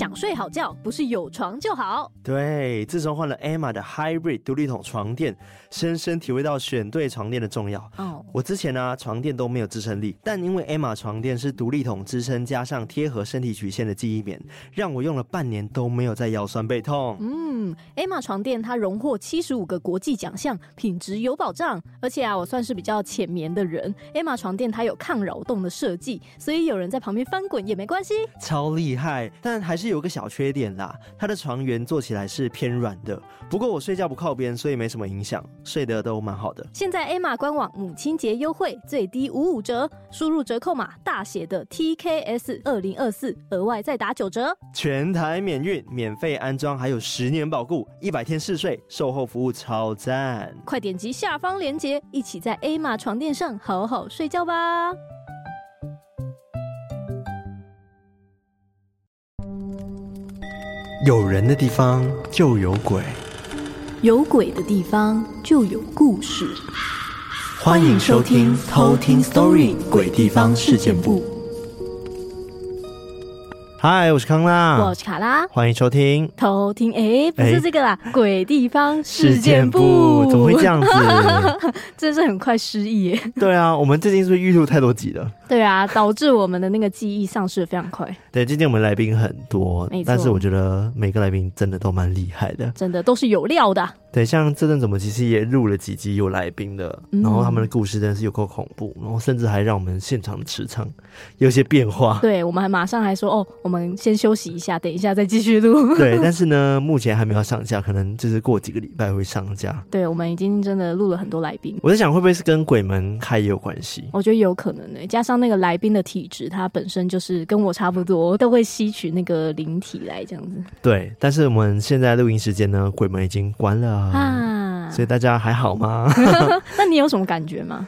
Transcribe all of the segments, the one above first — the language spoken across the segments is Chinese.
想睡好觉，不是有床就好。对，自从换了 Emma 的 Hybrid 独立筒床垫，深深体会到选对床垫的重要。哦，我之前呢、啊、床垫都没有支撑力，但因为 Emma 床垫是独立筒支撑，加上贴合身体曲线的记忆棉，让我用了半年都没有再腰酸背痛。嗯，Emma 床垫它荣获七十五个国际奖项，品质有保障。而且啊，我算是比较浅眠的人，Emma 床垫它有抗扰动的设计，所以有人在旁边翻滚也没关系。超厉害，但还是有个小缺点啦，它的床缘做起来是偏软的。不过我睡觉不靠边，所以没什么影响，睡得都蛮好的。现在 Emma 官网母亲节优惠，最低五五折，输入折扣码大写的 TKS 二零二四，额外再打九折，全台免运，免费安装，还有十年保固，一百天试睡，售后服务超赞。快点击下方链接，一起在 Emma 床垫上好好睡觉吧。有人的地方就有鬼，有鬼的地方就有故事。欢迎收听《偷听 Story 鬼地方事件簿》。嗨，我是康纳，我是卡拉，欢迎收听偷听。哎，不是这个啦，欸、鬼地方事件，事件簿怎么会这样子？真是很快失忆耶。对啊，我们最近是不是预录太多集了？对啊，导致我们的那个记忆丧失的非常快。对，今天我们来宾很多，但是我觉得每个来宾真的都蛮厉害的，真的都是有料的。对，像这阵子我们其实也录了几集有来宾的，嗯、然后他们的故事真的是有够恐怖，然后甚至还让我们现场的磁场有些变化。对，我们还马上还说哦，我们先休息一下，等一下再继续录。对，但是呢，目前还没有上架，可能就是过几个礼拜会上架。对，我们已经真的录了很多来宾。我在想，会不会是跟鬼门开也有关系？我觉得有可能呢、欸，加上那个来宾的体质，他本身就是跟我差不多，都会吸取那个灵体来这样子。对，但是我们现在录音时间呢，鬼门已经关了啊。所以大家还好吗？那你有什么感觉吗？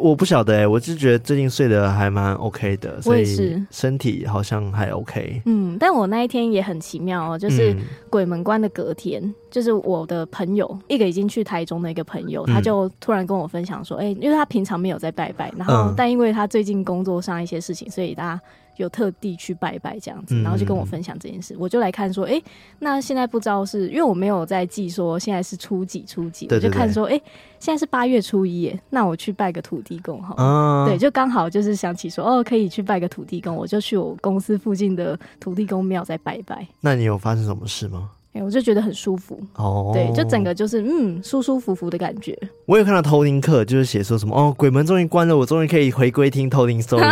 我不晓得哎、欸，我就觉得最近睡得还蛮 OK 的，所以身体好像还 OK。嗯，但我那一天也很奇妙哦，就是鬼门关的隔天，嗯、就是我的朋友一个已经去台中的一个朋友，他就突然跟我分享说，哎、欸，因为他平常没有在拜拜，然后但因为他最近工作上一些事情，所以他。有特地去拜拜这样子，然后就跟我分享这件事，嗯、我就来看说，哎、欸，那现在不知道是因为我没有在记说现在是初几初几，我就看说，哎、欸，现在是八月初一耶，那我去拜个土地公好，哦、对，就刚好就是想起说，哦，可以去拜个土地公，我就去我公司附近的土地公庙再拜拜。那你有发生什么事吗？哎、欸，我就觉得很舒服哦，对，就整个就是嗯，舒舒服服的感觉。我有看到偷听课，就是写说什么哦，鬼门终于关了，我终于可以回归听偷听 story。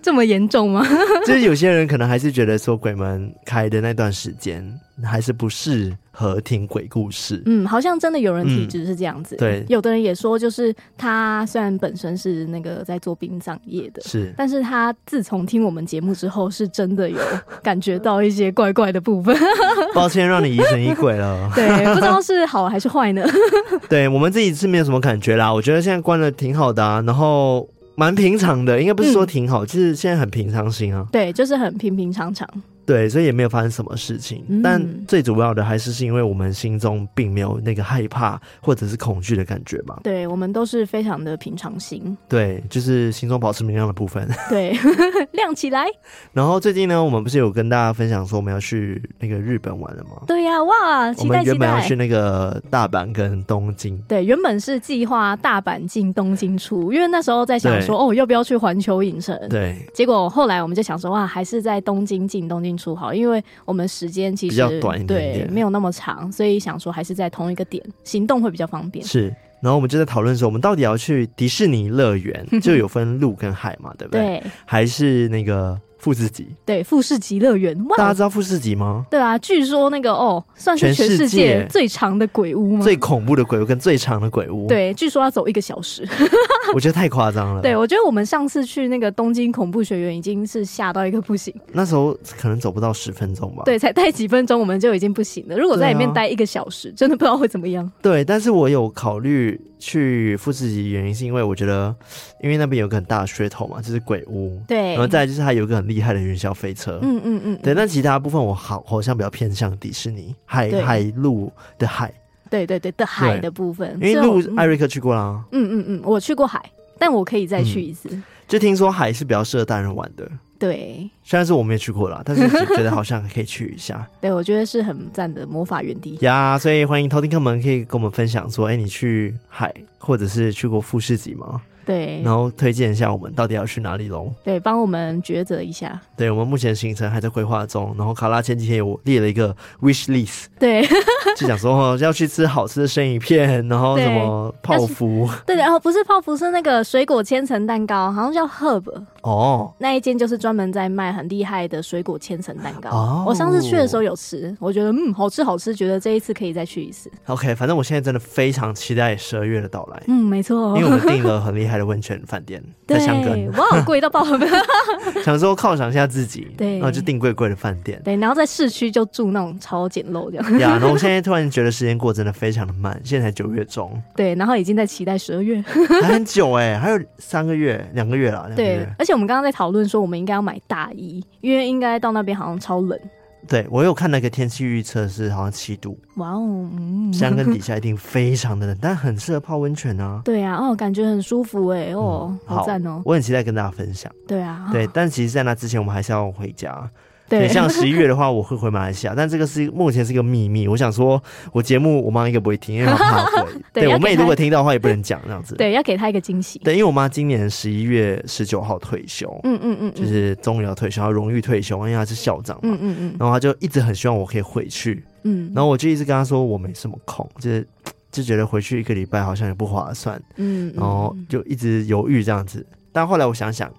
这么严重吗？就是有些人可能还是觉得说鬼门开的那段时间还是不适合听鬼故事。嗯，好像真的有人体质是这样子。嗯、对，有的人也说，就是他虽然本身是那个在做殡葬业的，是，但是他自从听我们节目之后，是真的有感觉到一些怪怪的部分。抱歉，让你疑神疑鬼了。对，不知道是好还是坏呢？对，我们自己是没有什么感觉啦。我觉得现在关的挺好的啊，然后。蛮平常的，应该不是说挺好，嗯、就是现在很平常心啊。对，就是很平平常常。对，所以也没有发生什么事情。嗯、但最主要的还是是因为我们心中并没有那个害怕或者是恐惧的感觉吧。对，我们都是非常的平常心。对，就是心中保持明亮的部分。对，亮起来。然后最近呢，我们不是有跟大家分享说我们要去那个日本玩了吗？对呀、啊，哇，期待期待！我们原本要去那个大阪跟东京。对，原本是计划大阪进东京出，因为那时候在想说，哦，要不要去环球影城？对。结果后来我们就想说，哇，还是在东京进东京出好，因为我们时间其实比较短一点点，对，没有那么长，所以想说还是在同一个点行动会比较方便。是，然后我们就在讨论说，我们到底要去迪士尼乐园，就有分陆跟海嘛，对不对？对，还是那个。富士急，对，富士急乐园，大家知道富士急吗？对啊，据说那个哦，算是全世界最长的鬼屋吗？最恐怖的鬼屋跟最长的鬼屋，对，据说要走一个小时，我觉得太夸张了。对，我觉得我们上次去那个东京恐怖学院已经是吓到一个不行，那时候可能走不到十分钟吧，对，才待几分钟我们就已经不行了。如果在里面待一个小时，啊、真的不知道会怎么样。对，但是我有考虑去富士急，原因是因为我觉得，因为那边有个很大的噱头嘛，就是鬼屋，对，然后再来就是它有一个很厉害的云霄飞车，嗯嗯嗯，对，但其他部分我好好像比较偏向迪士尼海海陆的海，对对对的海的部分，因为陆艾瑞克去过啦，嗯嗯嗯，我去过海，但我可以再去一次。嗯。就听说海是比较适合大人玩的，对，虽然是我没有去过啦，但是觉得好像可以去一下。对，我觉得是很赞的魔法园地呀，所以欢迎偷听客们可以跟我们分享说，哎，你去海或者是去过富士急吗？对，然后推荐一下我们到底要去哪里喽？对，帮我们抉择一下。对，我们目前行程还在规划中，然后卡拉前几天有列了一个 wish list，对，就想说要去吃好吃的生鱼片，然后什么泡芙，对，然后不是泡芙，是那个水果千层蛋糕，好像叫 Herb 哦，那一间就是专门在卖很厉害的水果千层蛋糕。哦，我上次去的时候有吃，我觉得嗯好吃好吃，觉得这一次可以再去一次。OK，反正我现在真的非常期待十二月的到来。嗯，没错，因为我们订了很厉害的温泉饭店在香港，哇，贵到爆！想说犒赏一下自己，对，然后就订贵贵的饭店，对，然后在市区就住那种超简陋这样。呀，然后我现在突然觉得时间过真的非常的慢，现在才九月中，对，然后已经在期待十二月，还很久哎，还有三个月，两个月了，对，而且我们刚刚在讨论说，我们应该要买大衣，因为应该到那边好像超冷。对，我有看那个天气预测是好像七度，哇哦，嗯，香根底下一定非常的冷，但很适合泡温泉啊。对啊，哦，感觉很舒服哎，哦，嗯、好赞哦，我很期待跟大家分享。对啊，对，但其实，在那之前，我们还是要回家。对，像十一月的话，我会回马来西亚，但这个是目前是一个秘密。我想说，我节目我妈应该不会听，因为她怕回。对，对我妹如果听到的话，也不能讲这样子。对，要给她一个惊喜。对，因为我妈今年十一月十九号退休，嗯嗯嗯，就是终于要退休，要荣誉退休，因为她是校长嘛，嗯嗯嗯，然后她就一直很希望我可以回去，嗯，然后我就一直跟她说我没什么空，就是就觉得回去一个礼拜好像也不划算，嗯，然后就一直犹豫这样子，但后来我想想。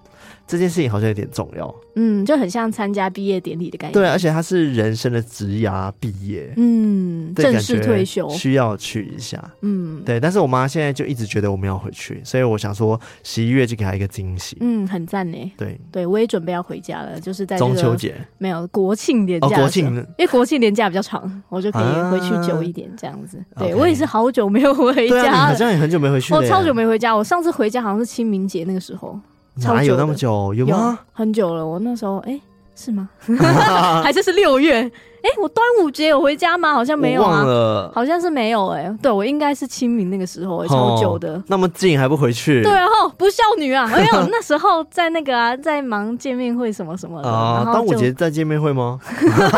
这件事情好像有点重要，嗯，就很像参加毕业典礼的感觉。对，而且他是人生的职涯毕业，嗯，正式退休。需要去一下，嗯，对。但是我妈现在就一直觉得我们要回去，所以我想说十一月就给她一个惊喜，嗯，很赞呢。对，对我也准备要回家了，就是在中秋节。没有国庆年假，国庆，因为国庆年假比较长，我就可以回去久一点这样子。对我也是好久没有回家，好像也很久没回去，我超久没回家，我上次回家好像是清明节那个时候。哪有那么久？有吗？有很久了。我那时候，哎、欸，是吗？还是是六月？哎、欸，我端午节有回家吗？好像没有啊，好像是没有、欸。哎，对，我应该是清明那个时候、欸，超久的。那么近还不回去？对啊，不孝女啊！没有，那时候在那个啊，在忙见面会什么什么的。啊，端午节在见面会吗？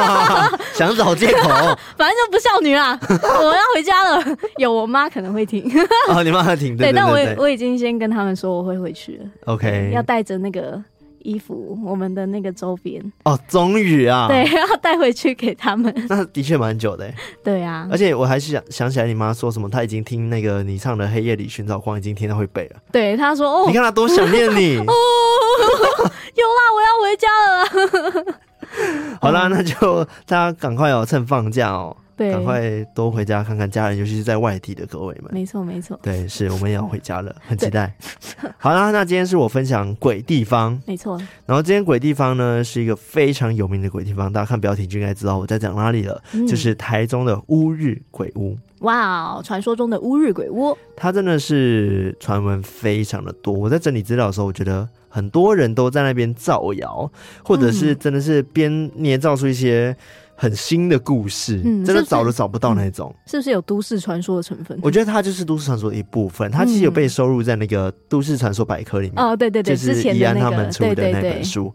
想找借口，反正就不孝女啊！我要回家了。有我妈可能会听。啊，你妈会听？对，对，但我我已经先跟他们说我会回去了。OK，要带着那个。衣服，我们的那个周边哦，终于啊，对，要带回去给他们。那的确蛮久的，对啊。而且我还是想想起来，你妈说什么？她已经听那个你唱的《黑夜里寻找光》，已经听到会背了。对，她说哦，你看她多想念你 哦，有啦，我要回家了。好啦，那就大家赶快哦，趁放假哦。对，赶快多回家看看家人，尤其是在外地的各位们。没错，没错。对，是我们也要回家了，很期待。好啦，那今天是我分享鬼地方，没错。然后今天鬼地方呢，是一个非常有名的鬼地方，大家看标题就应该知道我在讲哪里了，嗯、就是台中的乌日鬼屋。哇，传说中的乌日鬼屋，它真的是传闻非常的多。我在整理资料的时候，我觉得很多人都在那边造谣，或者是真的是编捏造出一些。很新的故事，嗯、真的找都找不到那种，是不是，嗯，是不是有都市传说的成分？我觉得它就是都市传说的一部分，它其实有被收入在那个都市传说百科里面。哦，对对对，就是宜安他们出的那本书，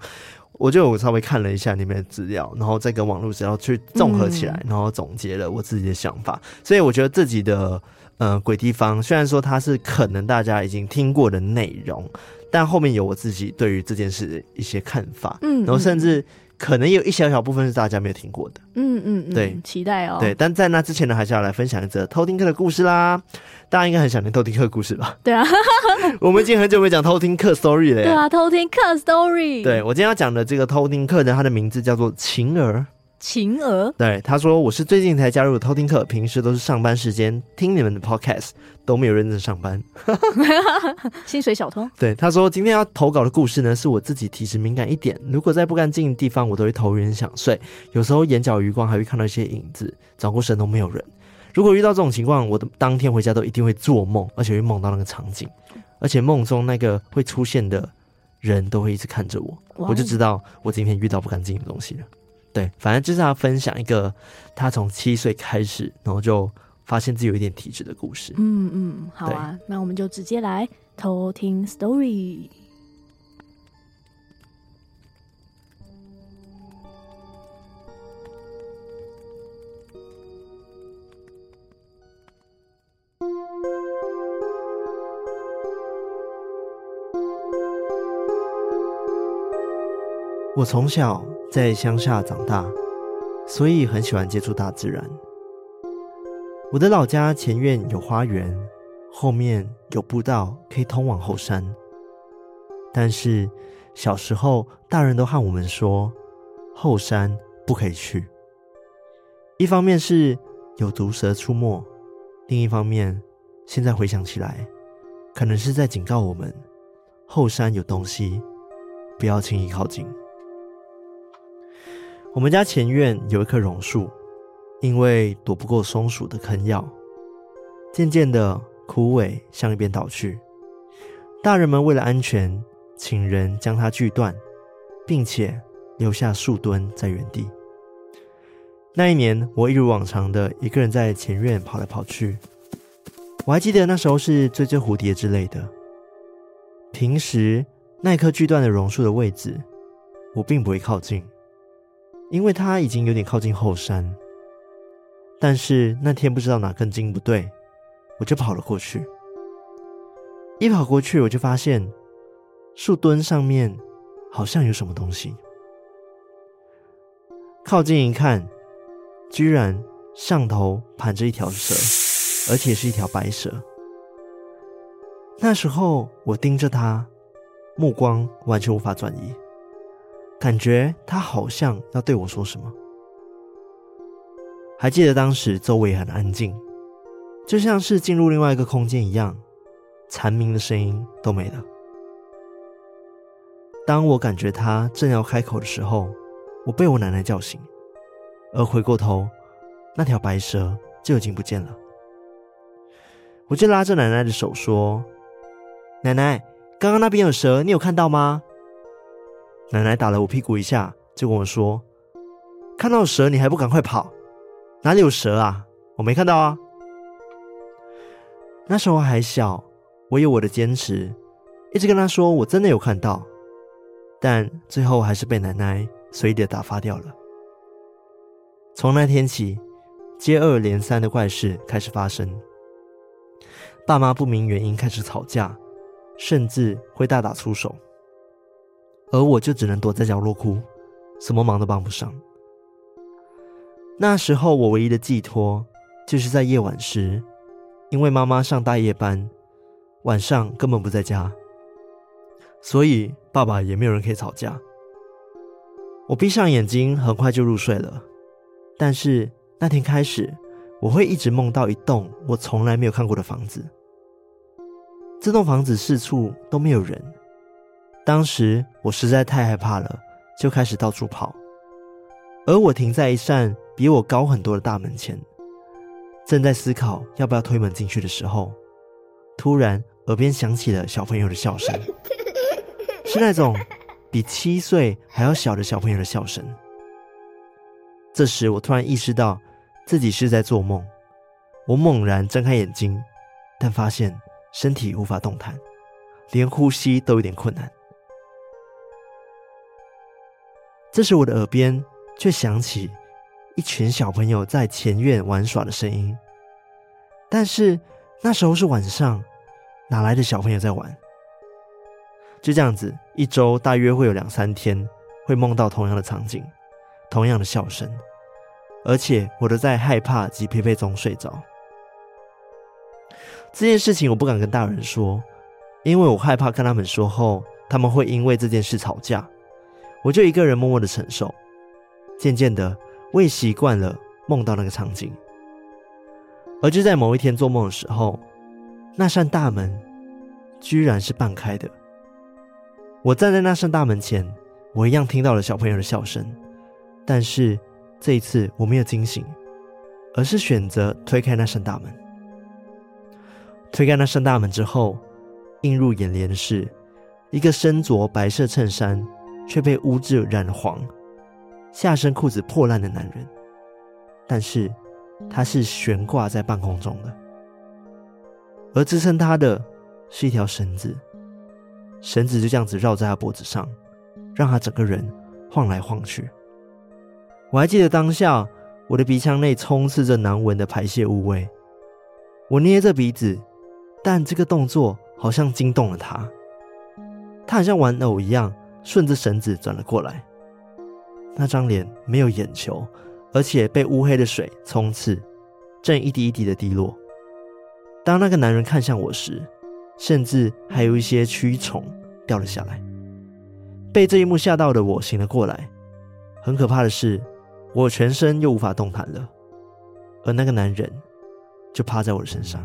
我就我稍微看了一下里面的资料，然后再跟网络资料去综合起来，嗯、然后总结了我自己的想法。所以我觉得自己的呃鬼地方，虽然说它是可能大家已经听过的内容，但后面有我自己对于这件事的一些看法，嗯，然后甚至。可能有一小小部分是大家没有听过的，嗯嗯嗯，对，期待哦。对，但在那之前呢，还是要来分享一则偷听课的故事啦。大家应该很想听偷听课的故事吧？对啊，我们已经很久没讲偷听课 story 了。对啊，偷听课 story。对，我今天要讲的这个偷听课呢，它的名字叫做晴儿。晴儿，对，他说，我是最近才加入的偷听课，平时都是上班时间听你们的 podcast，都没有认真上班，薪水小偷。对，他说今天要投稿的故事呢，是我自己体质敏感一点，如果在不干净的地方，我都会头晕想睡，有时候眼角余光还会看到一些影子，转过身都没有人。如果遇到这种情况，我的当天回家都一定会做梦，而且会梦到那个场景，而且梦中那个会出现的人都会一直看着我，我就知道我今天遇到不干净的东西了。对反正就是要分享一个他从七岁开始然后就发现自己有一点体质的故事。嗯嗯好啊那我们就直接来偷听 story 我从小在乡下长大，所以很喜欢接触大自然。我的老家前院有花园，后面有步道可以通往后山。但是小时候，大人都和我们说，后山不可以去。一方面是有毒蛇出没，另一方面，现在回想起来，可能是在警告我们，后山有东西，不要轻易靠近。我们家前院有一棵榕树。因为躲不过松鼠的啃咬，渐渐的枯萎向一边倒去。大人们为了安全，请人将它锯断，并且留下树墩在原地。那一年，我一如往常的一个人在前院跑来跑去。我还记得那时候是追追蝴蝶之类的。平时那棵锯断的榕树的位置，我并不会靠近，因为他已经有点靠近后山。但是那天不知道哪根筋不对，我就跑了过去。一跑过去，我就发现树墩上面好像有什么东西。靠近一看，居然上头盘着一条蛇，而且是一条白蛇。那时候我盯着它，目光完全无法转移，感觉它好像要对我说什么。还记得当时周围很安静，就像是进入另外一个空间一样，蝉鸣的声音都没了。当我感觉他正要开口的时候，我被我奶奶叫醒，而回过头，那条白蛇就已经不见了。我就拉着奶奶的手说：“奶奶，刚刚那边有蛇，你有看到吗？”奶奶打了我屁股一下，就跟我说：“看到蛇你还不赶快跑？”哪里有蛇啊？我没看到啊。那时候还小，我有我的坚持，一直跟他说我真的有看到，但最后还是被奶奶随意的打发掉了。从那天起，接二连三的怪事开始发生，爸妈不明原因开始吵架，甚至会大打出手，而我就只能躲在角落哭，什么忙都帮不上。那时候我唯一的寄托，就是在夜晚时，因为妈妈上大夜班，晚上根本不在家，所以爸爸也没有人可以吵架。我闭上眼睛，很快就入睡了。但是那天开始，我会一直梦到一栋我从来没有看过的房子。这栋房子四处都没有人。当时我实在太害怕了，就开始到处跑。而我停在一扇比我高很多的大门前，正在思考要不要推门进去的时候，突然耳边响起了小朋友的笑声，是那种比七岁还要小的小朋友的笑声。这时，我突然意识到自己是在做梦，我猛然睁开眼睛，但发现身体无法动弹，连呼吸都有点困难。这时，我的耳边。却响起一群小朋友在前院玩耍的声音，但是那时候是晚上，哪来的小朋友在玩？就这样子，一周大约会有两三天会梦到同样的场景，同样的笑声，而且我都在害怕及疲惫中睡着。这件事情我不敢跟大人说，因为我害怕跟他们说后，他们会因为这件事吵架，我就一个人默默的承受。渐渐的，我也习惯了梦到那个场景。而就在某一天做梦的时候，那扇大门居然是半开的。我站在那扇大门前，我一样听到了小朋友的笑声，但是这一次我没有惊醒，而是选择推开那扇大门。推开那扇大门之后，映入眼帘的是一个身着白色衬衫却被污渍染黄。下身裤子破烂的男人，但是他是悬挂在半空中的，而支撑他的是一条绳子，绳子就这样子绕在他脖子上，让他整个人晃来晃去。我还记得当下，我的鼻腔内充斥着难闻的排泄物味，我捏着鼻子，但这个动作好像惊动了他，他好像玩偶一样，顺着绳子转了过来。那张脸没有眼球，而且被乌黑的水冲刺，正一滴一滴的滴落。当那个男人看向我时，甚至还有一些蛆虫掉了下来。被这一幕吓到的我醒了过来。很可怕的是，我全身又无法动弹了，而那个男人就趴在我的身上。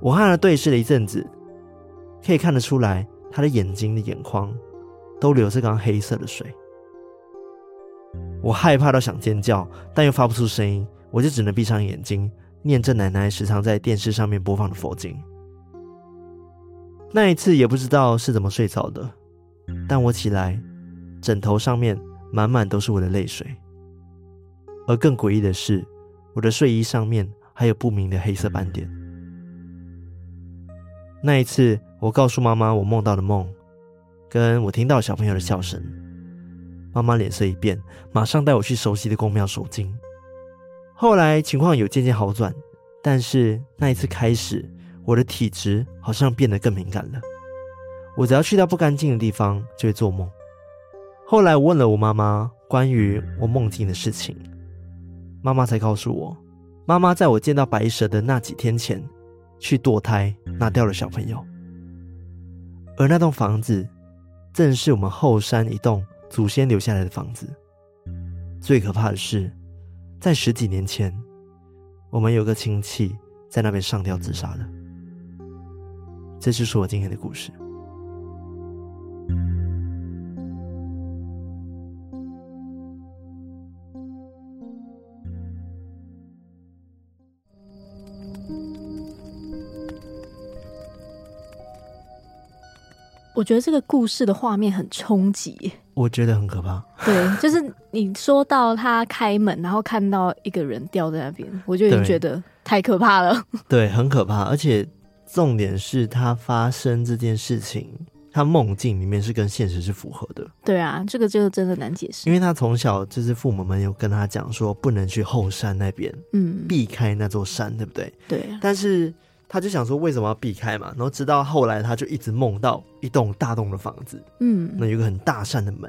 我和他对视了一阵子，可以看得出来，他的眼睛的眼眶都流着刚黑色的水。我害怕到想尖叫，但又发不出声音，我就只能闭上眼睛，念着奶奶时常在电视上面播放的佛经。那一次也不知道是怎么睡着的，但我起来，枕头上面满满都是我的泪水，而更诡异的是，我的睡衣上面还有不明的黑色斑点。那一次，我告诉妈妈我梦到的梦，跟我听到小朋友的笑声。妈妈脸色一变，马上带我去熟悉的宫庙收惊。后来情况有渐渐好转，但是那一次开始，我的体质好像变得更敏感了。我只要去到不干净的地方，就会做梦。后来我问了我妈妈关于我梦境的事情，妈妈才告诉我，妈妈在我见到白蛇的那几天前。去堕胎，拿掉了小朋友，而那栋房子正是我们后山一栋祖先留下来的房子。最可怕的是，在十几年前，我们有个亲戚在那边上吊自杀了。这就是我今天的故事。我觉得这个故事的画面很冲击，我觉得很可怕。对，就是你说到他开门，然后看到一个人掉在那边，我就已经觉得太可怕了。对，很可怕。而且重点是他发生这件事情，他梦境里面是跟现实是符合的。对啊，这个就真的难解释。因为他从小就是父母们有跟他讲说，不能去后山那边，嗯，避开那座山，对不对？对。但是。他就想说为什么要避开嘛，然后直到后来他就一直梦到一栋大栋的房子，嗯，那有个很大扇的门，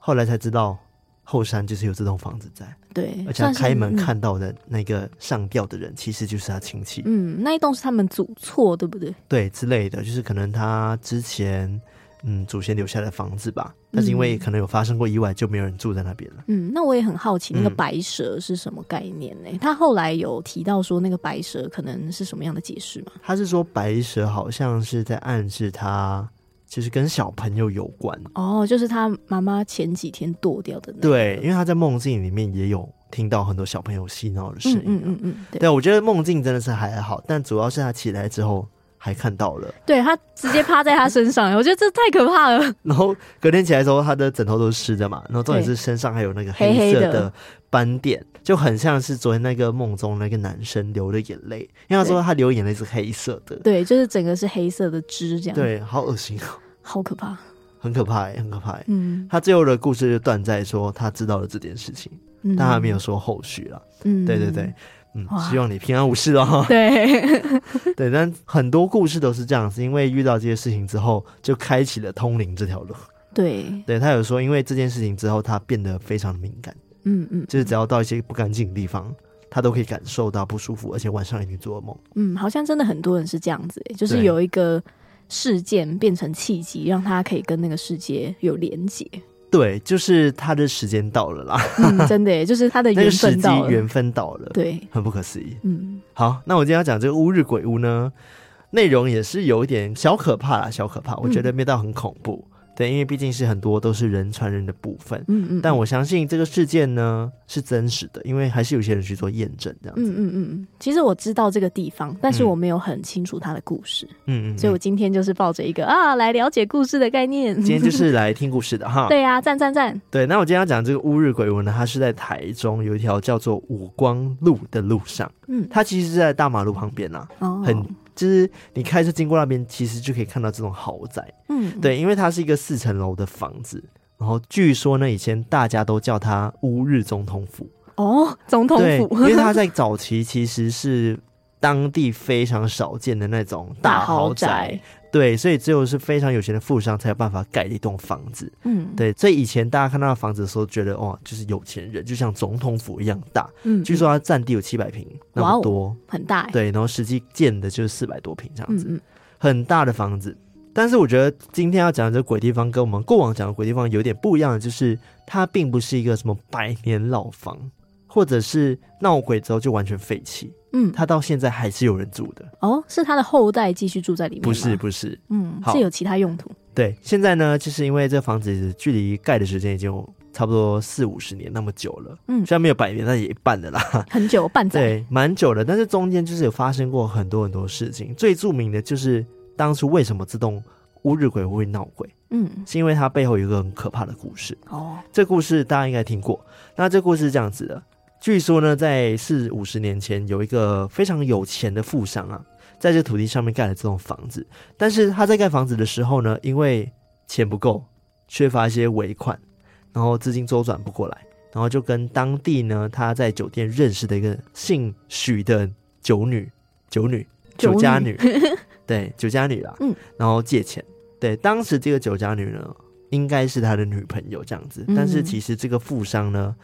后来才知道后山就是有这栋房子在，对，而且他开门看到的那个上吊的人其实就是他亲戚，嗯，那一栋是他们祖厝，对不对？对，之类的，就是可能他之前。嗯，祖先留下的房子吧，但是因为可能有发生过意外，就没有人住在那边了。嗯，那我也很好奇，那个白蛇是什么概念呢？嗯，他后来有提到说，那个白蛇可能是什么样的解释吗？他是说白蛇好像是在暗示他，就是跟小朋友有关。哦，就是他妈妈前几天剁掉的那个。对，因为他在梦境里面也有听到很多小朋友嬉闹的声音。嗯嗯嗯，对，对，我觉得梦境真的是还好，但主要是他起来之后。还看到了，对，他直接趴在他身上，我觉得这太可怕了。然后隔天起来的时候，他的枕头都是湿的嘛，然后重点是身上还有那个黑色的。斑点，黑黑就很像是昨天那个梦中那个男生流的眼泪，因为他说他流眼泪是黑色的，对，就是整个是黑色的汁这样，对，好恶心，好可怕，很可怕，很可怕。嗯，他最后的故事就断在说他知道了这件事情，嗯、但他没有说后续了。嗯，对对对。嗯，希望你平安无事哦。对，对，但很多故事都是这样子，因为遇到这些事情之后，就开启了通灵这条路。对，对他有说，因为这件事情之后，他变得非常的敏感。嗯嗯，就是只要到一些不干净的地方，他都可以感受到不舒服，而且晚上一定做噩梦。嗯，好像真的很多人是这样子，就是有一个事件变成契机，让他可以跟那个世界有连结。对，就是他的时间到了啦，嗯、真的耶，就是他的缘分到了，缘分到了，对，很不可思议。嗯，好，那我今天要讲这个乌日鬼屋呢，内容也是有一点小可怕啦，小可怕，我觉得味道很恐怖。嗯对，因为毕竟是很多都是人传人的部分，嗯嗯，但我相信这个事件呢是真实的，因为还是有些人去做验证这样子，嗯嗯嗯。其实我知道这个地方，但是我没有很清楚它的故事，嗯嗯，所以我今天就是抱着一个啊来了解故事的概念，今天就是来听故事的哈。对呀、啊，赞赞赞。对，那我今天要讲这个乌日鬼屋呢，它是在台中有一条叫做五光路的路上，嗯，它其实是在大马路旁边呐、啊，哦，很。就是你开车经过那边，其实就可以看到这种豪宅。嗯，对，因为它是一个四层楼的房子，然后据说呢，以前大家都叫它乌日总统府。哦，总统府，因为它在早期其实是当地非常少见的那种大豪宅。大豪宅对，所以只有是非常有钱的富商才有办法盖一栋房子。嗯，对，所以以前大家看到房子的时候，觉得哦，就是有钱人，就像总统府一样大。嗯，据说它占地有七百平那么多，哦、很大。对，然后实际建的就是四百多平这样子，嗯嗯，很大的房子。但是我觉得今天要讲的这鬼地方，跟我们过往讲的鬼地方有点不一样的，就是它并不是一个什么百年老房，或者是闹鬼之后就完全废弃。嗯，它到现在还是有人住的。哦，是他的后代继续住在里面？不是，不是。嗯，是有其他用途。对，现在呢，就是因为这房子距离盖的时间已经差不多四五十年那么久了。嗯，虽然没有百年，但也一半的啦。很久，半载。对，蛮久的。但是中间就是有发生过很多很多事情。最著名的就是当初为什么这栋乌日鬼屋会闹鬼？嗯，是因为它背后有一个很可怕的故事。哦，这故事大家应该听过。那这故事是这样子的。据说呢，在四五十年前，有一个非常有钱的富商啊，在这土地上面盖了这栋房子。但是他在盖房子的时候呢，因为钱不够，缺乏一些尾款，然后资金周转不过来，然后就跟当地呢他在酒店认识的一个姓许的酒女、酒女、酒家女，对，酒家女啦，嗯，然后借钱。对，当时这个酒家女呢，应该是他的女朋友这样子，但是其实这个富商呢。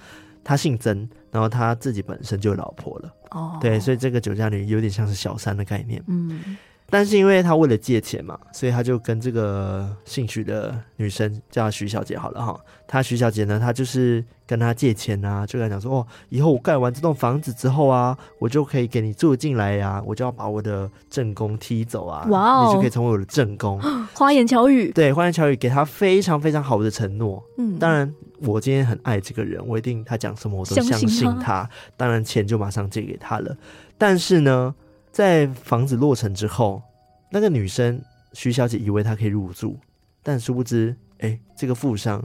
他姓曾，然后他自己本身就有老婆了。哦，对，所以这个酒驾女有点像是小三的概念。嗯，但是因为他为了借钱嘛，所以他就跟这个姓许的女生叫徐小姐好了哈。他徐小姐呢，她就是跟他借钱啊，就跟他讲说哦，以后我盖完这栋房子之后啊，我就可以给你住进来呀，我就要把我的正宫踢走啊，哇哦，你就可以成为我的正宫。花言巧语，对，花言巧语给他非常非常好的承诺。嗯，当然。我今天很爱这个人，我一定他讲什么我都相信他。当然钱就马上借给他了。但是呢，在房子落成之后，那个女生徐小姐以为她可以入住，但殊不知，哎、欸，这个富商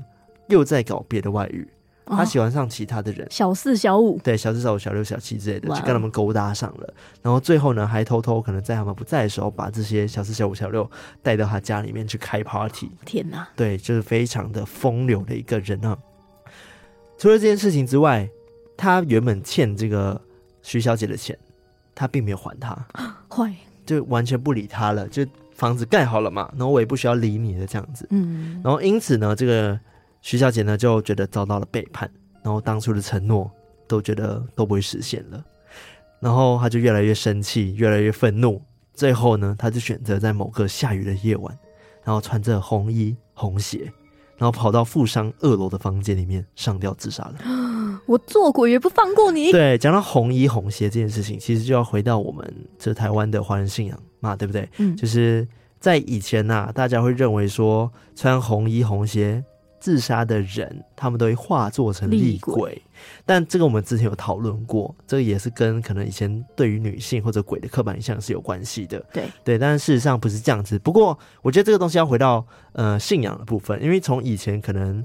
又在搞别的外遇。他喜欢上其他的人，哦、小四、小五，对，小四、小五、小六、小七之类的，就跟他们勾搭上了。然后最后呢，还偷偷可能在他们不在的时候，把这些小四、小五、小六带到他家里面去开 party。天哪！对，就是非常的风流的一个人啊。除了这件事情之外，他原本欠这个徐小姐的钱，他并没有还他，坏，就完全不理他了。就房子盖好了嘛，然后我也不需要理你的这样子。嗯，然后因此呢，这个。徐小姐呢就觉得遭到了背叛，然后当初的承诺都觉得都不会实现了，然后她就越来越生气，越来越愤怒。最后呢，她就选择在某个下雨的夜晚，然后穿着红衣红鞋，然后跑到富商二楼的房间里面上吊自杀了。我做鬼也不放过你。对，讲到红衣红鞋这件事情，其实就要回到我们这台湾的华人信仰嘛，对不对？嗯，就是在以前呐、啊，大家会认为说穿红衣红鞋。自杀的人，他们都会化作成厉鬼，鬼，但这个我们之前有讨论过，这个也是跟可能以前对于女性或者鬼的刻板印象是有关系的。对对，但是事实上不是这样子。不过，我觉得这个东西要回到呃信仰的部分，因为从以前可能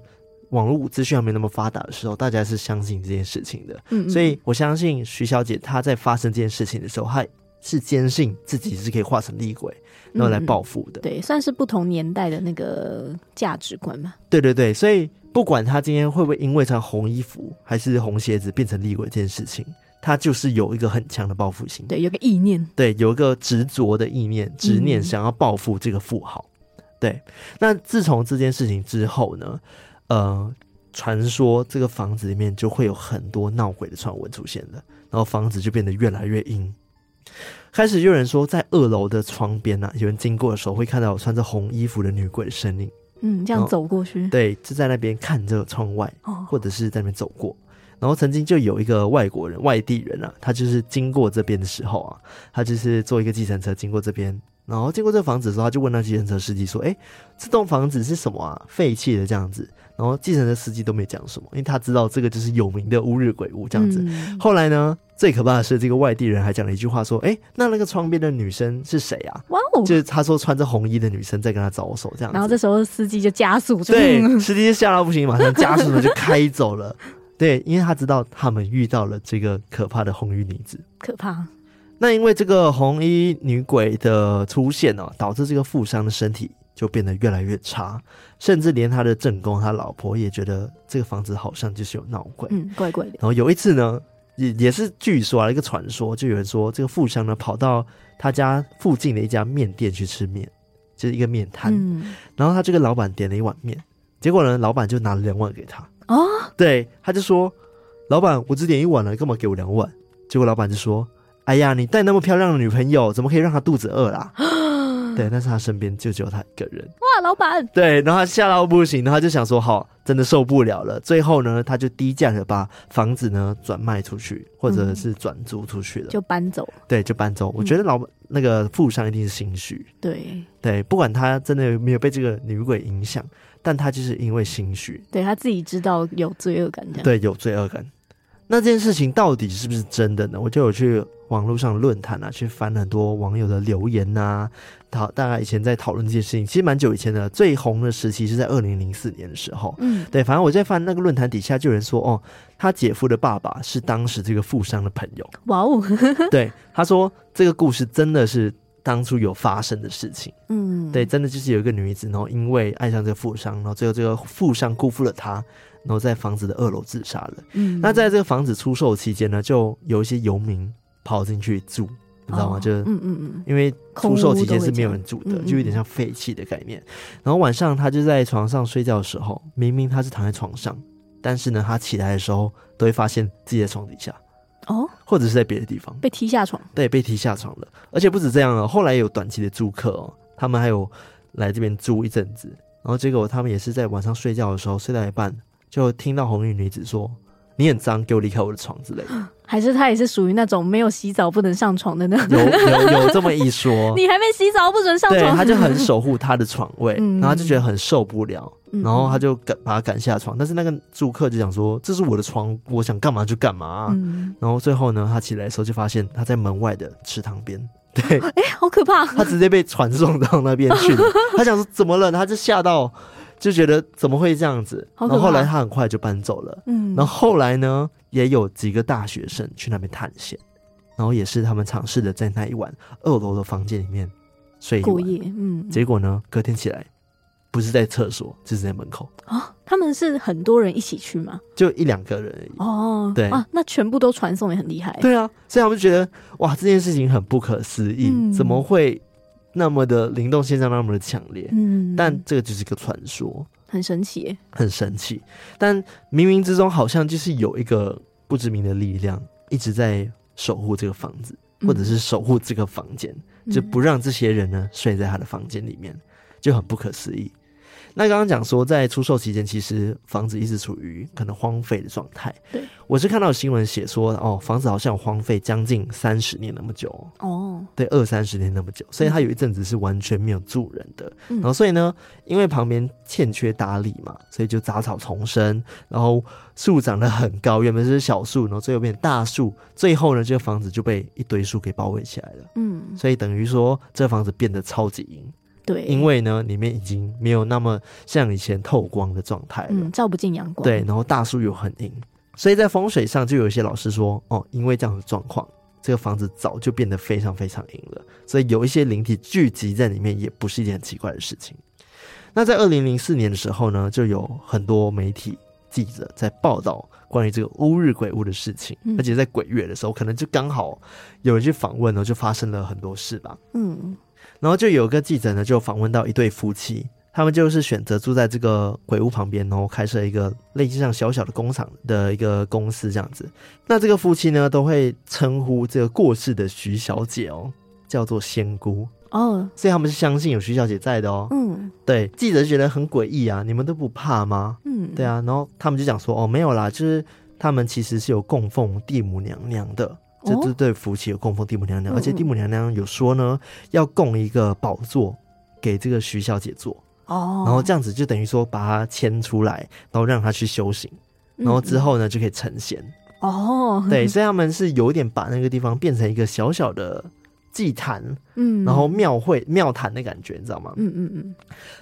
网络资讯还没那么发达的时候，大家是相信这件事情的。嗯，嗯，所以我相信徐小姐她在发生这件事情的时候，她是坚信自己是可以化成厉鬼。然后来报复的、嗯，对，算是不同年代的那个价值观嘛。对对对，所以不管她今天会不会因为穿红衣服还是红鞋子变成厉鬼这件事情，他就是有一个很强的报复心。对，有个意念，对，有一个执着的意念、执念，想要报复这个富豪、嗯。对，那自从这件事情之后呢，呃，传说这个房子里面就会有很多闹鬼的传闻出现了，然后房子就变得越来越阴。开始有人说，在二楼的窗边呢、啊，有人经过的时候会看到有穿着红衣服的女鬼的身影。嗯，这样走过去，对，就在那边看着窗外、哦，或者是在那边走过。然后曾经就有一个外国人、外地人啊，他就是经过这边的时候啊，他就是坐一个计程车经过这边，然后经过这个房子的时候，他就问那计程车司机说：“哎，这栋房子是什么啊？废弃的这样子。”然后计程车司机都没讲什么，因为他知道这个就是有名的乌日鬼屋这样子。嗯、后来呢，最可怕的是这个外地人还讲了一句话说：“哎，那那个窗边的女生是谁啊？”哇哦，就是他说穿着红衣的女生在跟他招手这样子。然后这时候司机就加速，对，司机就吓到不行，马上加速的就开走了。对，因为他知道他们遇到了这个可怕的红衣女子，可怕。那因为这个红衣女鬼的出现哦，导致这个富商的身体。就变得越来越差，甚至连他的正宫，他老婆也觉得这个房子好像就是有闹鬼，嗯，怪怪的。然后有一次呢，也也是据说啊，一个传说，就有人说这个富商呢跑到他家附近的一家面店去吃面，就是一个面摊，嗯、然后他这个老板点了一碗面，结果呢，老板就拿了两碗给他。哦，对，他就说，老板，我只点一碗了，干嘛给我两碗？结果老板就说，哎呀，你带那么漂亮的女朋友，怎么可以让她肚子饿啦？对，但是他身边就只有他一个人。哇，老板！对，然后他吓到不行，然后他就想说，好，真的受不了了。最后呢，他就低价的把房子呢转卖出去，或者是转租出去了，就搬走。对，就搬走。我觉得老板那个富商一定是心虚。对对，不管他真的有没有被这个女鬼影响，但他就是因为心虚，对他自己知道有罪恶感，对，有罪恶感。那这件事情到底是不是真的呢？我就有去网络上论坛啊，去翻很多网友的留言呐、啊，讨大概以前在讨论这件事情，其实蛮久以前的，最红的时期是在二零零四年的时候。嗯，对，反正我在翻那个论坛底下，就有人说，哦，他姐夫的爸爸是当时这个富商的朋友。哇哦，对，他说这个故事真的是当初有发生的事情。嗯，对，真的就是有一个女子，然后因为爱上这个富商，然后最后这个富商辜负了她。然后在房子的二楼自杀了。嗯，那在这个房子出售期间呢，就有一些游民跑进去住，你知道吗？哦、就嗯嗯嗯，因为出售期间是没有人住的，就有点像废弃的概念。然后晚上他就在床上睡觉的时候，明明他是躺在床上，但是呢，他起来的时候都会发现自己在床底下哦，或者是在别的地方被踢下床。对，被踢下床了。而且不止这样哦，后来有短期的住客哦，他们还有来这边住一阵子，然后结果他们也是在晚上睡觉的时候睡到一半。就听到红衣女子说：“你很脏，给我离开我的床之类的。”还是他也是属于那种没有洗澡不能上床的那种？有有有这么一说。你还没洗澡不准上床？对，他就很守护他的床位，嗯、然后他就觉得很受不了，然后他就赶把他赶下床。但是那个住客就想说：“这是我的床，我想干嘛就干嘛。嗯”然后最后呢，他起来的时候就发现他在门外的池塘边。对，哎、欸，好可怕！他直接被传送到那边去了。他想说怎么了？他就吓到。就觉得怎么会这样子？然后后来他很快就搬走了。嗯，然后后来呢，也有几个大学生去那边探险，然后也是他们尝试的在那一晚二楼的房间里面睡过夜。嗯，结果呢，隔天起来不是在厕所，就是在门口啊。他们是很多人一起去吗？就一两个人而已。哦，对啊，那全部都传送也很厉害。对啊，所以他们就觉得哇，这件事情很不可思议，嗯、怎么会？那么的灵动现象那么的强烈，嗯，但这个就是一个传说，很神奇，很神奇。但冥冥之中好像就是有一个不知名的力量一直在守护这个房子，或者是守护这个房间，嗯、就不让这些人呢睡在他的房间里面，就很不可思议。那刚刚讲说，在出售期间，其实房子一直处于可能荒废的状态。对，我是看到新闻写说，哦，房子好像荒废将近三十年那么久。哦，对，二三十年那么久，所以它有一阵子是完全没有住人的。嗯、然后，所以呢，因为旁边欠缺打理嘛，所以就杂草丛生，然后树长得很高，原本是小树，然后最后变大树，最后呢，这个房子就被一堆树给包围起来了。嗯，所以等于说，这个房子变得超级阴。对，因为呢，里面已经没有那么像以前透光的状态了，嗯，照不进阳光。对，然后大树又很阴，所以在风水上就有一些老师说，哦，因为这样的状况，这个房子早就变得非常非常阴了，所以有一些灵体聚集在里面，也不是一件很奇怪的事情。那在二零零四年的时候呢，就有很多媒体记者在报道关于这个乌日鬼屋的事情，嗯，而且在鬼月的时候，可能就刚好有人去访问呢，就发生了很多事吧，嗯。然后就有个记者呢，就访问到一对夫妻，他们就是选择住在这个鬼屋旁边，然后开设一个类似像小小的工厂的一个公司这样子。那这个夫妻呢，都会称呼这个过世的徐小姐哦，叫做仙姑哦，所以他们是相信有徐小姐在的哦。嗯，对，记者觉得很诡异啊，你们都不怕吗？嗯，对啊，然后他们就讲说，哦，没有啦，就是他们其实是有供奉地母娘娘的。这这对夫妻有供奉地母娘娘，而且地母娘娘有说呢，要供一个宝座给这个徐小姐坐哦，然后这样子就等于说把她牵出来，然后让她去修行，然后之后呢就可以成仙哦。对，所以他们是有点把那个地方变成一个小小的祭坛，嗯，然后庙会庙坛的感觉，你知道吗？嗯嗯嗯。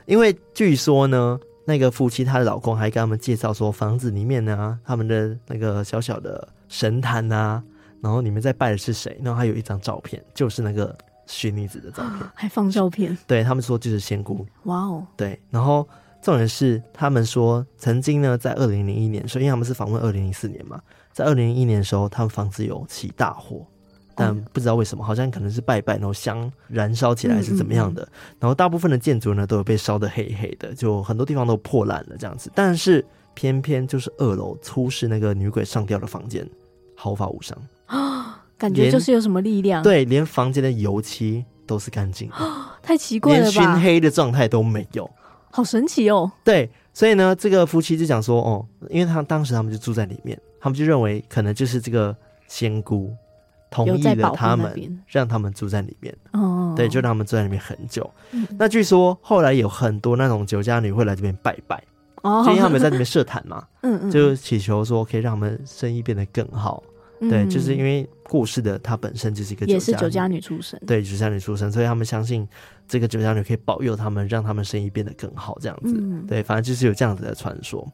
因为据说呢，那个夫妻她的老公还跟他们介绍说，房子里面呢，他们的那个小小的神坛啊。然后你们在拜的是谁？然后还有一张照片，就是那个虚女子的照片，还放照片。对，他们说就是仙姑。哇哦，对。然后重点是他们说曾经呢，在二零零一年，所以因为他们是访问二零零四年嘛，在二零零一年的时候，他们房子有起大火。但不知道为什么，好像可能是拜拜，然后香燃烧起来是怎么样的。然后大部分的建筑呢，都有被烧得黑黑的，就很多地方都破烂了这样子。但是偏偏就是二楼出事那个女鬼上吊的房间，毫发无伤啊，感觉就是有什么力量。对，连房间的油漆都是干净的，太奇怪了吧？连熏黑的状态都没有，好神奇哦。对，所以呢，这个夫妻就讲说，哦，因为他当时他们就住在里面，他们就认为可能就是这个仙姑。同意了他们，让他们住在里面。哦，对，就让他们住在里面很久。嗯、那据说后来有很多那种酒家女会来这边拜拜，哦，就因为他们在这边设坛嘛，嗯嗯，就祈求说可以让他们生意变得更好。嗯、对，就是因为过世的她本身就是一个酒家女，也是酒家女出身，对，酒家女出身，所以他们相信这个酒家女可以保佑他们，让他们生意变得更好，这样子。嗯、对，反正就是有这样子的传说。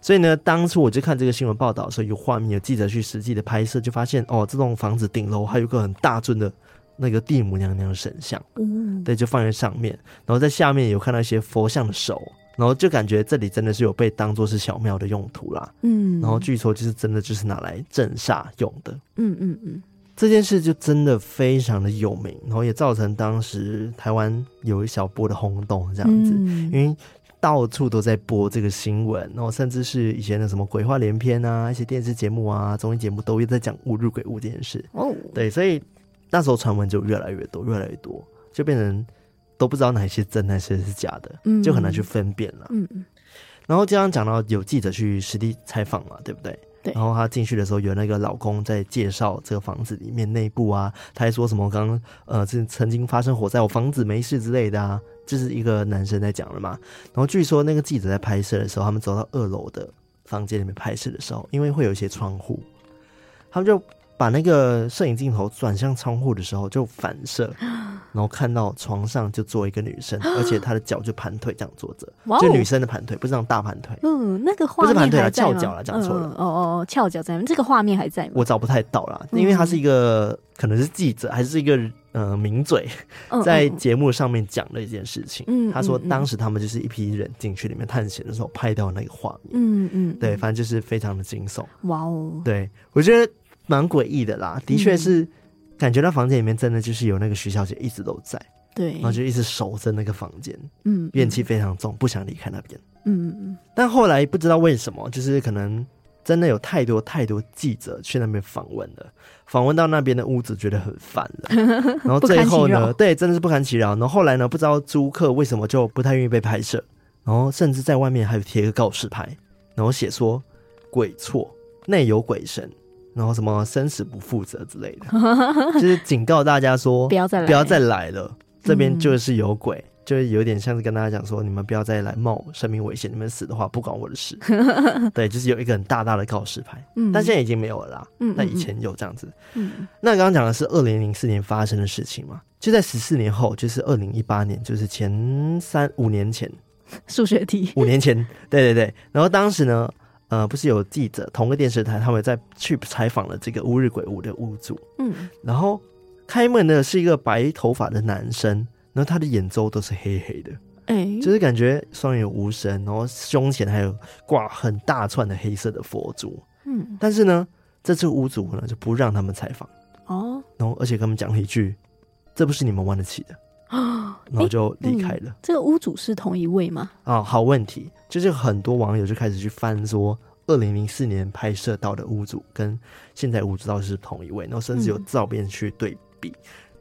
所以呢，当初我就看这个新闻报道的时候，有画面，有记者去实际的拍摄，就发现哦，这栋房子顶楼还有个很大尊的那个地母娘娘的神像，嗯，对，就放在上面，然后在下面有看到一些佛像的手。然后就感觉这里真的是有被当做是小庙的用途啦，嗯，然后据说就是真的就是拿来镇煞用的，嗯嗯嗯，这件事就真的非常的有名，然后也造成当时台湾有一小波的轰动这样子，嗯、因为到处都在播这个新闻，然后甚至是以前的什么鬼话连篇啊，一些电视节目啊、综艺节目都会在讲误入鬼屋这件事，哦，对，所以那时候传闻就越来越多，越来越多，就变成。都不知道哪些真，哪些是假的，嗯、就很难去分辨了。嗯嗯。然后经常讲到有记者去实地采访嘛，对不对？对。然后他进去的时候，有那个老公在介绍这个房子里面内部啊，他还说什么刚刚呃，是曾经发生火灾，我房子没事之类的啊，这、就是一个男生在讲的嘛。然后据说那个记者在拍摄的时候，他们走到二楼的房间里面拍摄的时候，因为会有一些窗户，他们就。把那个摄影镜头转向窗户的时候，就反射，然后看到床上就坐一个女生，而且她的脚就盘腿这样坐着，哦、就女生的盘腿，不是那种大盘腿。嗯，那个画面不是盘腿啊，翘脚了，讲错了。哦哦，翘脚在这个画面还在吗？我找不太到了，因为他是一个、嗯、可能是记者，还是一个呃名嘴，在节目上面讲了一件事情。嗯，他说当时他们就是一批人进去里面探险的时候拍到那个画面。嗯嗯，对，反正就是非常的惊悚。哇哦，对我觉得。蛮诡异的啦，的确是感觉到房间里面真的就是有那个徐小姐一直都在，对，然后就一直守着那个房间，嗯，怨气非常重，不想离开那边，嗯嗯嗯。但后来不知道为什么，就是可能真的有太多太多记者去那边访问了，访问到那边的屋子觉得很烦了，然后最后呢，对，真的是不堪其扰。然后后来呢，不知道租客为什么就不太愿意被拍摄，然后甚至在外面还有贴一个告示牌，然后写说鬼错，内有鬼神。然后什么生死不负责之类的，就是警告大家说不要再来，不要再来了，这边就是有鬼，嗯、就是有点像是跟大家讲说，你们不要再来冒生命危险，你们死的话不关我的事。对，就是有一个很大大的告示牌，嗯、但现在已经没有了啦。嗯，那以前有这样子。嗯，那刚刚讲的是二零零四年发生的事情嘛？就在十四年后，就是二零一八年，就是前三五年前，数学题，五年前，对对对。然后当时呢？呃，不是有记者，同个电视台，他们在去采访了这个乌日鬼屋的屋主，嗯，然后开门的是一个白头发的男生，然后他的眼周都是黑黑的，哎、欸，就是感觉双眼无神，然后胸前还有挂很大串的黑色的佛珠，嗯，但是呢，这次屋主呢就不让他们采访，哦，然后而且跟他们讲了一句，这不是你们玩得起的。啊，然后就离开了。这个屋主是同一位吗？啊，好问题，就是很多网友就开始去翻说，二零零四年拍摄到的屋主跟现在屋主到底是同一位，然后甚至有照片去对比。嗯、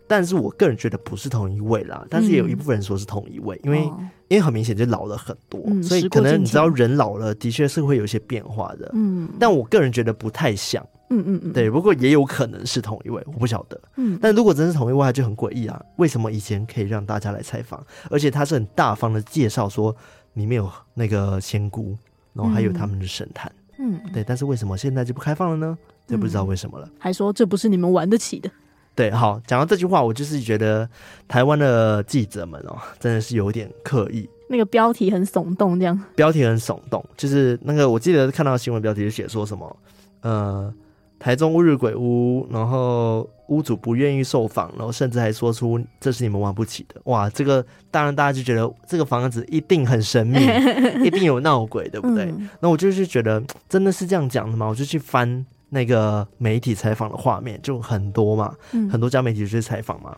但是我个人觉得不是同一位啦，但是也有一部分人说是同一位，嗯、因为、哦、因为很明显就老了很多，嗯、所以可能你知道人老了的确是会有一些变化的。嗯，但我个人觉得不太像。嗯嗯嗯，对，不过也有可能是同一位，我不晓得。嗯，但如果真是同一位，他就很诡异啊！为什么以前可以让大家来采访，而且他是很大方的介绍说里面有那个仙姑，然后还有他们的神坛。嗯，对，但是为什么现在就不开放了呢？就不知道为什么了。还说这不是你们玩得起的。对，好，讲到这句话，我就是觉得台湾的记者们哦，真的是有点刻意。那个标题很耸动，这样。标题很耸动，就是那个我记得看到新闻标题就写说什么，呃。台中乌日鬼屋，然后屋主不愿意受访，然后甚至还说出这是你们玩不起的。哇，这个当然大家就觉得这个房子一定很神秘，一定有闹鬼，对不对？嗯、那我就是觉得真的是这样讲的吗？我就去翻那个媒体采访的画面，就很多嘛，嗯、很多家媒体去采访嘛。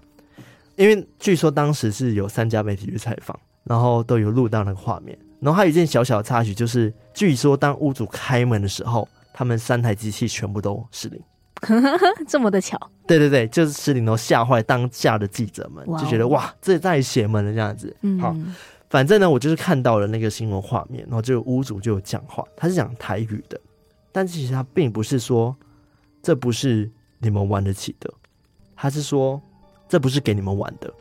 因为据说当时是有三家媒体去采访，然后都有录到那个画面。然后还有一件小小的插曲，就是据说当屋主开门的时候，他们三台机器全部都失灵，这么的巧？对对对，就是失灵，都吓坏当下的记者们，就觉得哇，这太邪门了这样子。嗯、好，反正呢，我就是看到了那个新闻画面，然后就屋主就有讲话，他是讲台语的，但其实他并不是说这不是你们玩得起的，他是说。这不是给你们玩的，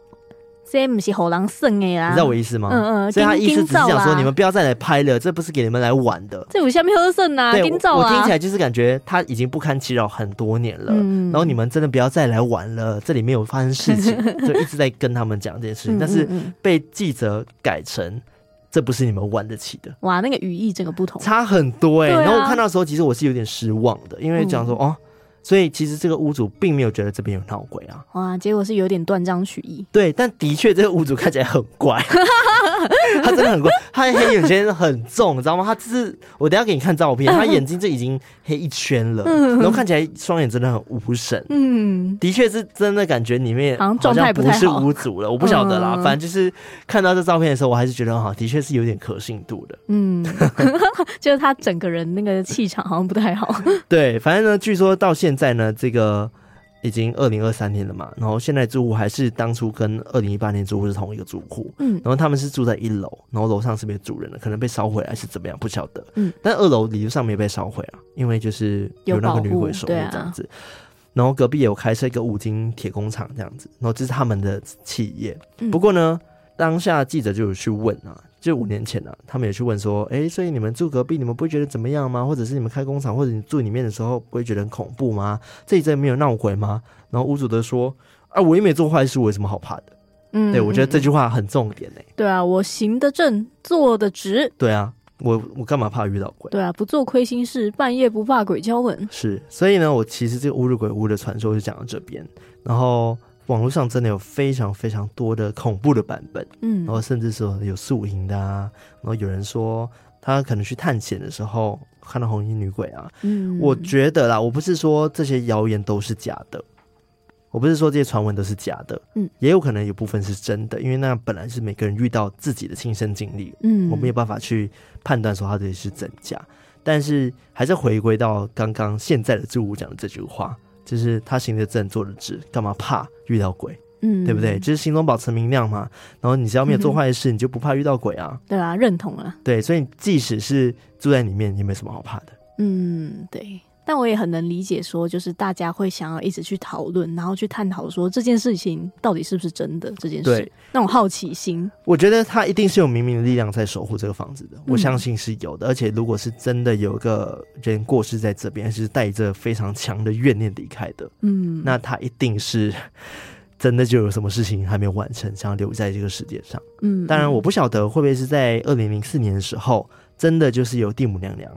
这不是好人生的啦，你知道我意思吗？嗯嗯，所以他意思只是讲说，你们不要再来拍了，这不是给你们来玩的。这有下面喝剩呐，对，我听起来就是感觉他已经不堪其扰很多年了，嗯、然后你们真的不要再来玩了，这里没有发生事情，就一直在跟他们讲这件事情。但是被记者改成这不是你们玩得起的，哇，那个语义整个不同，差很多哎、欸。啊、然后我看到的时候，其实我是有点失望的，因为讲说、嗯、哦。所以其实这个屋主并没有觉得这边有闹鬼啊！哇，结果是有点断章取义。对，但的确这个屋主看起来很怪，他真的很怪，他的黑眼圈很重，你知道吗？他就是我等下给你看照片，他眼睛就已经黑一圈了，然后看起来双眼真的很无神。嗯，的确是真的感觉里面好像不是无主了，我不晓得啦。反正就是看到这照片的时候，我还是觉得哈，的确是有点可信度的。嗯，就是他整个人那个气场好像不太好。对，反正呢，据说到。现在呢，这个已经二零二三年了嘛，然后现在住户还是当初跟二零一八年住户是同一个住户，嗯，然后他们是住在一楼，然后楼上是没有主人的，可能被烧毁还是怎么样，不晓得，嗯，但二楼理论上没被烧毁啊，因为就是有那个女鬼守护这样子，啊、然后隔壁也有开设一个五金铁工厂这样子，然后这是他们的企业，嗯、不过呢，当下记者就有去问啊。就五年前了、啊，他们也去问说，哎、欸，所以你们住隔壁，你们不会觉得怎么样吗？或者是你们开工厂，或者你住里面的时候，不会觉得很恐怖吗？这一阵没有闹鬼吗？然后屋主都说，啊，我又没做坏事，我有什么好怕的？嗯，对，我觉得这句话很重点呢、欸。对啊，我行得正，坐得直。对啊，我我干嘛怕遇到鬼？对啊，不做亏心事，半夜不怕鬼敲门。是，所以呢，我其实这个乌日鬼屋的传说就讲到这边，然后。网络上真的有非常非常多的恐怖的版本，嗯，然后甚至说有宿营的啊，然后有人说他可能去探险的时候看到红衣女鬼啊，嗯，我觉得啦，我不是说这些谣言都是假的，我不是说这些传闻都是假的，嗯，也有可能有部分是真的，因为那本来是每个人遇到自己的亲身经历，嗯，我没有办法去判断说它这里是真假，但是还是回归到刚刚现在的住户讲的这句话。就是他行得正，坐得直，干嘛怕遇到鬼？嗯，对不对？就是心中保持明亮嘛。然后你只要没有做坏事，嗯、你就不怕遇到鬼啊。对啊，认同了。对，所以即使是住在里面，也没什么好怕的。嗯，对。但我也很能理解，说就是大家会想要一直去讨论，然后去探讨说这件事情到底是不是真的这件事，那种好奇心。我觉得他一定是有明明的力量在守护这个房子的，我相信是有的。嗯、而且如果是真的有个人过世在这边，是带着非常强的怨念离开的，嗯，那他一定是 真的就有什么事情还没有完成，想要留在这个世界上。嗯，当然我不晓得会不会是在二零零四年的时候，真的就是由蒂姆娘娘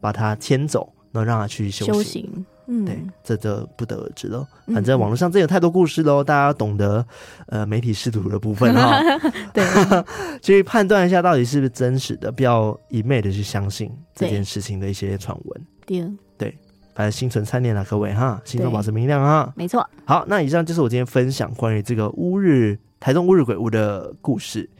把他牵走。能让他去修行，修行嗯，对，这就不得而知了。反正网络上真有太多故事喽，大家懂得呃媒体试图的部分哈，对，去判断一下到底是不是真实的，不要一昧的去相信这件事情的一些传闻。对，对，反正心存善念啊，各位哈，心中保持明亮哈，没错。好，那以上就是我今天分享关于这个乌日台中乌日鬼屋的故事，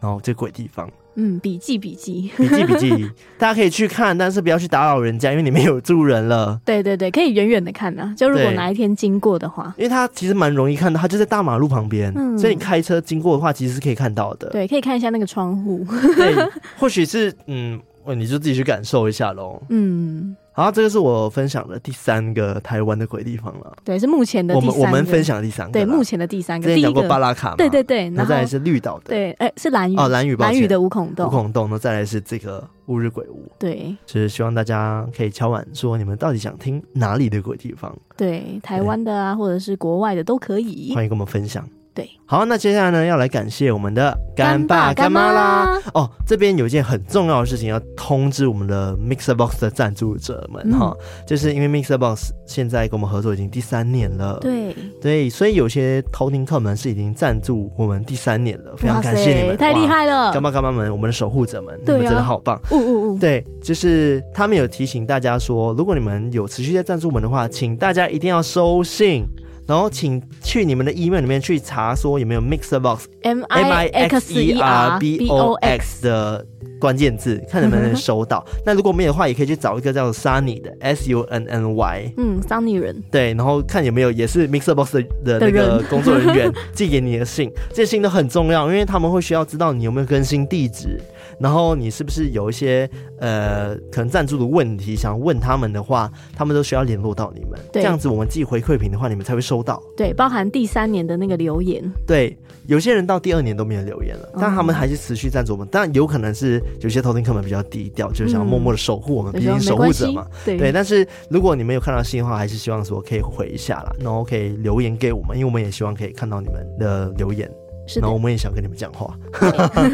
然后这鬼地方。嗯，笔记笔记，笔记笔记，大家可以去看，但是不要去打扰人家，因为里面有住人了。对对对，可以远远的看啊，就如果哪一天经过的话，因为它其实蛮容易看到，它就在大马路旁边，嗯、所以你开车经过的话，其实是可以看到的。对，可以看一下那个窗户。对，或许是嗯，你就自己去感受一下喽。嗯。好，这个是我分享的第三个台湾的鬼地方了。对，是目前的第三个。我们我们分享的第三个。对，目前的第三个。之前讲过巴拉卡嘛。对对对，然后再来是绿岛的。对，哎，是蓝屿哦，蓝屿，蓝屿的五孔洞。五孔洞，那再来是这个乌日鬼屋。对，就是希望大家可以敲碗说，你们到底想听哪里的鬼地方？对，台湾的啊，或者是国外的都可以。欢迎跟我们分享。对，好，那接下来呢，要来感谢我们的干爸干妈啦。哦，这边有一件很重要的事情要通知我们的 Mixer Box 的赞助者们哈、嗯，就是因为 Mixer Box 现在跟我们合作已经第三年了，对。对，所以有些偷听客们是已经赞助我们第三年了，非常感谢你们，太厉害了，干爸干妈们，我们的守护者们，你们真的好棒，呜呜呜，对，就是他们有提醒大家说，如果你们有持续在赞助我们的话，请大家一定要收信。然后请去你们的 email 里面去查，说有没有 Mixer Box M I X E R B O X 的关键字，看能不能收到。那如果没有的话，也可以去找一个叫做 Sunny 的 S U N N Y，嗯，Sunny 人，对，然后看有没有也是 Mixer Box 的的那个工作人员 寄给你的信，这些信都很重要，因为他们会需要知道你有没有更新地址。然后你是不是有一些呃可能赞助的问题想问他们的话，他们都需要联络到你们。对，这样子我们寄回馈品的话，你们才会收到。对，包含第三年的那个留言。对，有些人到第二年都没有留言了，但他们还是持续赞助我们。但有可能是有些偷听客们比较低调，就是想要默默的守护我们，毕、嗯、竟守护者嘛。对。对，但是如果你没有看到信的话，还是希望说可以回一下啦，然后可以留言给我们，因为我们也希望可以看到你们的留言。然后我们也想跟你们讲话，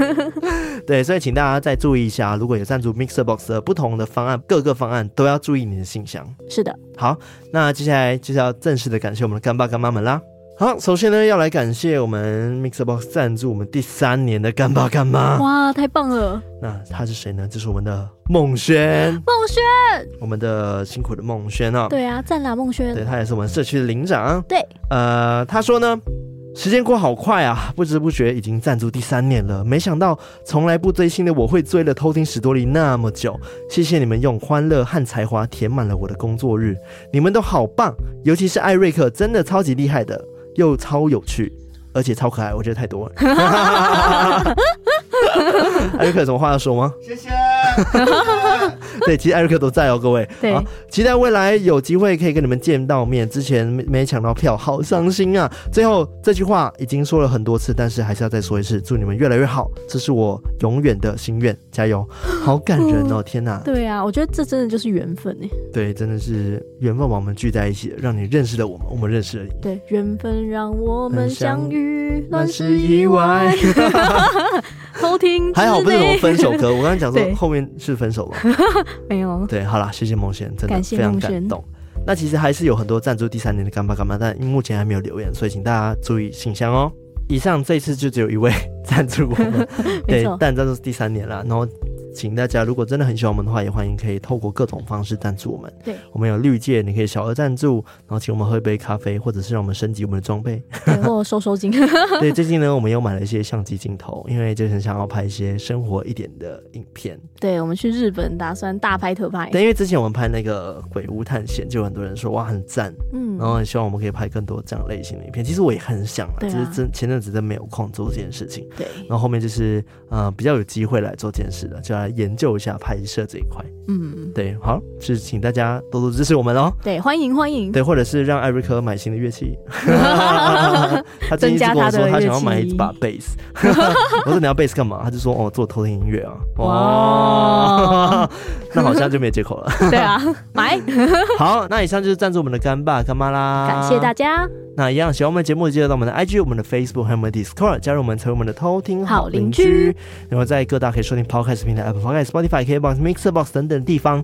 对，所以请大家再注意一下，如果有赞助 Mixer Box 的不同的方案，各个方案都要注意你的信箱。是的，好，那接下来就是要正式的感谢我们的干爸干妈们啦。好，首先呢，要来感谢我们 Mixer Box 赞助我们第三年的干爸干妈。哇，太棒了！那他是谁呢？就是我们的梦轩，梦轩，我们的辛苦的梦轩啊。对啊，赞啦，梦轩。对，他也是我们社区的领长。对，呃，他说呢。时间过好快啊，不知不觉已经赞助第三年了。没想到从来不追星的我会追了偷听史多利那么久。谢谢你们用欢乐和才华填满了我的工作日，你们都好棒，尤其是艾瑞克，真的超级厉害的，又超有趣，而且超可爱，我觉得太多了。艾瑞克有什么话要说吗？谢谢。对，其实艾瑞克都在哦，各位。对，期待未来有机会可以跟你们见到面。之前没没抢到票，好伤心啊！最后这句话已经说了很多次，但是还是要再说一次：祝你们越来越好，这是我永远的心愿。加油！好感人哦，天哪！对啊，我觉得这真的就是缘分哎。对，真的是缘分把我们聚在一起，让你认识了我们，我们认识了你。对，缘分让我们相遇，乱世意外。偷听还好，不是什么分手歌。我刚才讲说后面是分手了，没有。对，好啦，谢谢梦轩，真的非常感动。那其实还是有很多赞助第三年的干爸干妈，但目前还没有留言，所以请大家注意信箱哦。以上这次就只有一位 赞助我们，对，但赞助是第三年了，然后。请大家如果真的很喜欢我们的话，也欢迎可以透过各种方式赞助我们。对，我们有绿界，你可以小额赞助，然后请我们喝一杯咖啡，或者是让我们升级我们的装备，对，或收收金。对，最近呢，我们又买了一些相机镜头，因为就很想要拍一些生活一点的影片。对，我们去日本打算大拍特拍。对，因为之前我们拍那个鬼屋探险，就有很多人说哇很赞，嗯，然后很希望我们可以拍更多这样类型的影片。其实我也很想啊，只是真前阵子真没有空做这件事情。对，然后后面就是呃比较有机会来做这件事的，就来研究一下。拍摄这一块，嗯，对，好，是请大家多多支持我们哦。对，欢迎欢迎。对，或者是让艾瑞克买新的乐器。他最近一直跟我说他想要买一把贝斯。我说你要贝斯干嘛？他就说哦，做偷听音乐啊。哇，那好像就没有借口了。对啊，买。好，那以上就是赞助我们的干爸干妈啦。感谢大家。那一样喜欢我们节目，记得到我们的 IG、我们的 Facebook 还有我们的 Discord 加入我们，成为我们的偷听好邻居。然后在各大可以收听 Podcast 平台，Apple Podcast、Spotify、KKBOX、Mixerbox 等等地方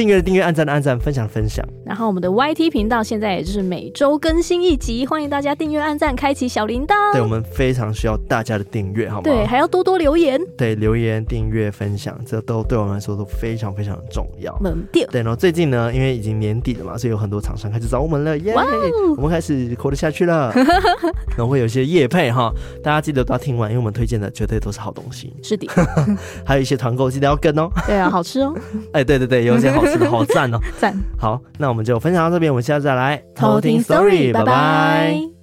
订阅的订阅、按赞的按赞、分享的分享。然后我们的 YT 频道现在也就是每周更新一集，欢迎大家订阅、按赞、开启小铃铛。对，我们非常需要大家的订阅，好吗？对，还要多多留言。对，留言、订阅、分享，这都对我们来说都非常非常的重要。门店。对，然后最近呢，因为已经年底了嘛，所以有很多厂商开始找我们了，耶、yeah! 我们开始活得下去了。然后会有一些业配哈，大家记得都要听完，因为我们推荐的绝对都是好东西。是的，还有一些团购记得要跟哦。对啊，好吃哦。哎，对对对，有一些好吃的，好赞哦。赞。好，那我们就分享到这边，我们下次再来偷听 story，拜拜。